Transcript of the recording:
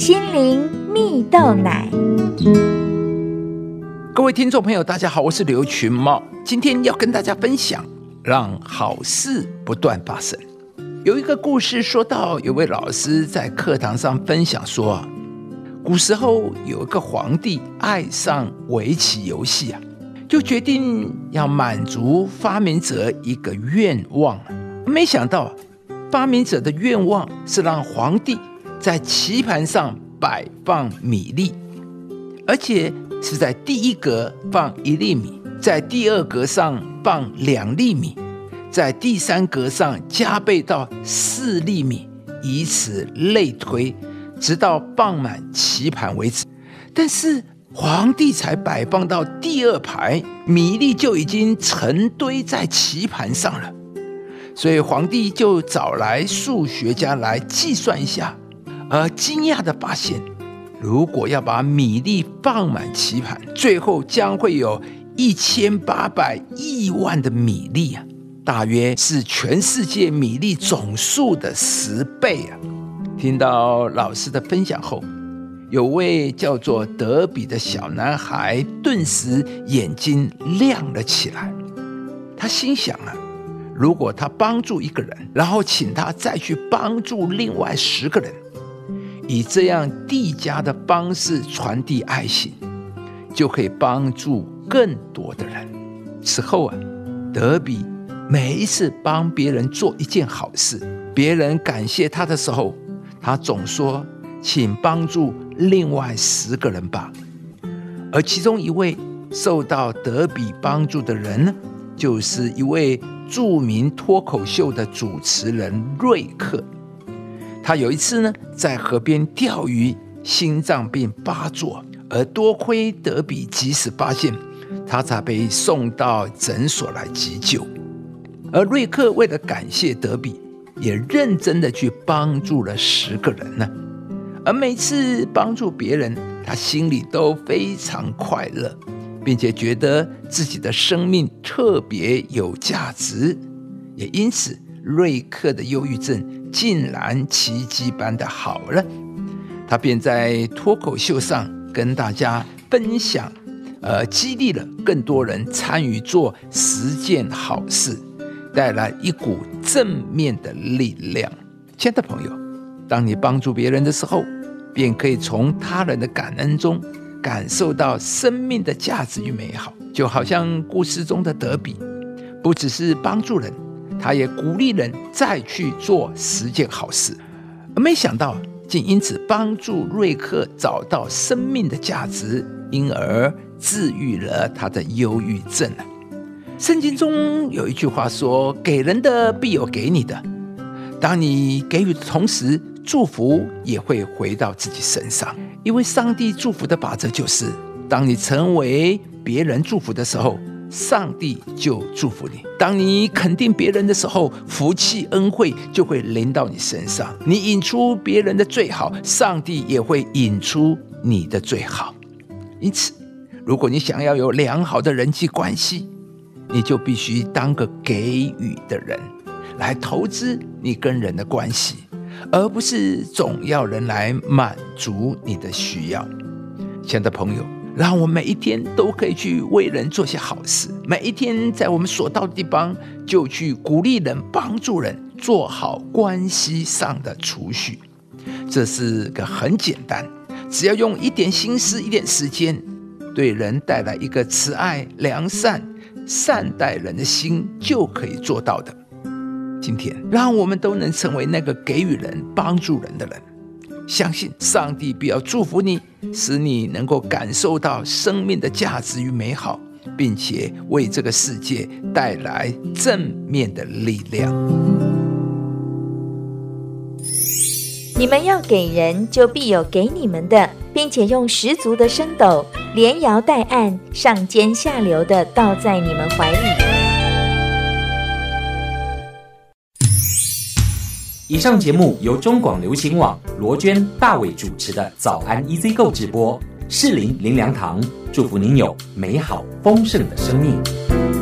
心灵蜜豆奶。各位听众朋友，大家好，我是刘群茂，今天要跟大家分享，让好事不断发生。有一个故事说到，有位老师在课堂上分享说，古时候有一个皇帝爱上围棋游戏啊，就决定要满足发明者一个愿望。没想到，发明者的愿望是让皇帝在棋盘上摆放米粒，而且是在第一格放一粒米，在第二格上放两粒米。在第三格上加倍到四粒米，以此类推，直到放满棋盘为止。但是皇帝才摆放到第二排，米粒就已经成堆在棋盘上了。所以皇帝就找来数学家来计算一下，而惊讶的发现，如果要把米粒放满棋盘，最后将会有一千八百亿万的米粒啊！大约是全世界米粒总数的十倍啊！听到老师的分享后，有位叫做德比的小男孩顿时眼睛亮了起来。他心想啊，如果他帮助一个人，然后请他再去帮助另外十个人，以这样递加的方式传递爱心，就可以帮助更多的人。此后啊，德比。每一次帮别人做一件好事，别人感谢他的时候，他总说：“请帮助另外十个人吧。”而其中一位受到德比帮助的人呢，就是一位著名脱口秀的主持人瑞克。他有一次呢，在河边钓鱼，心脏病发作，而多亏德比及时发现，他才被送到诊所来急救。而瑞克为了感谢德比，也认真的去帮助了十个人呢。而每次帮助别人，他心里都非常快乐，并且觉得自己的生命特别有价值。也因此，瑞克的忧郁症竟然奇迹般的好了。他便在脱口秀上跟大家分享，呃激励了更多人参与做十件好事。带来一股正面的力量。亲爱的朋友，当你帮助别人的时候，便可以从他人的感恩中感受到生命的价值与美好。就好像故事中的德比，不只是帮助人，他也鼓励人再去做十件好事。没想到，竟因此帮助瑞克找到生命的价值，因而治愈了他的忧郁症圣经中有一句话说：“给人的必有给你的。”当你给予的同时，祝福也会回到自己身上。因为上帝祝福的法则就是：当你成为别人祝福的时候，上帝就祝福你；当你肯定别人的时候，福气恩惠就会临到你身上。你引出别人的最好，上帝也会引出你的最好。因此，如果你想要有良好的人际关系，你就必须当个给予的人，来投资你跟人的关系，而不是总要人来满足你的需要。亲爱的朋友，让我每一天都可以去为人做些好事，每一天在我们所到的地方就去鼓励人、帮助人，做好关系上的储蓄。这是个很简单，只要用一点心思、一点时间，对人带来一个慈爱、良善。善待人的心就可以做到的。今天，让我们都能成为那个给予人、帮助人的人。相信上帝必要祝福你，使你能够感受到生命的价值与美好，并且为这个世界带来正面的力量。你们要给人，就必有给你们的，并且用十足的升斗。连摇带按，上尖下流的倒在你们怀里。以上节目由中广流行网罗娟、大伟主持的《早安 EZ 购》直播，适林林良堂祝福您有美好丰盛的生命。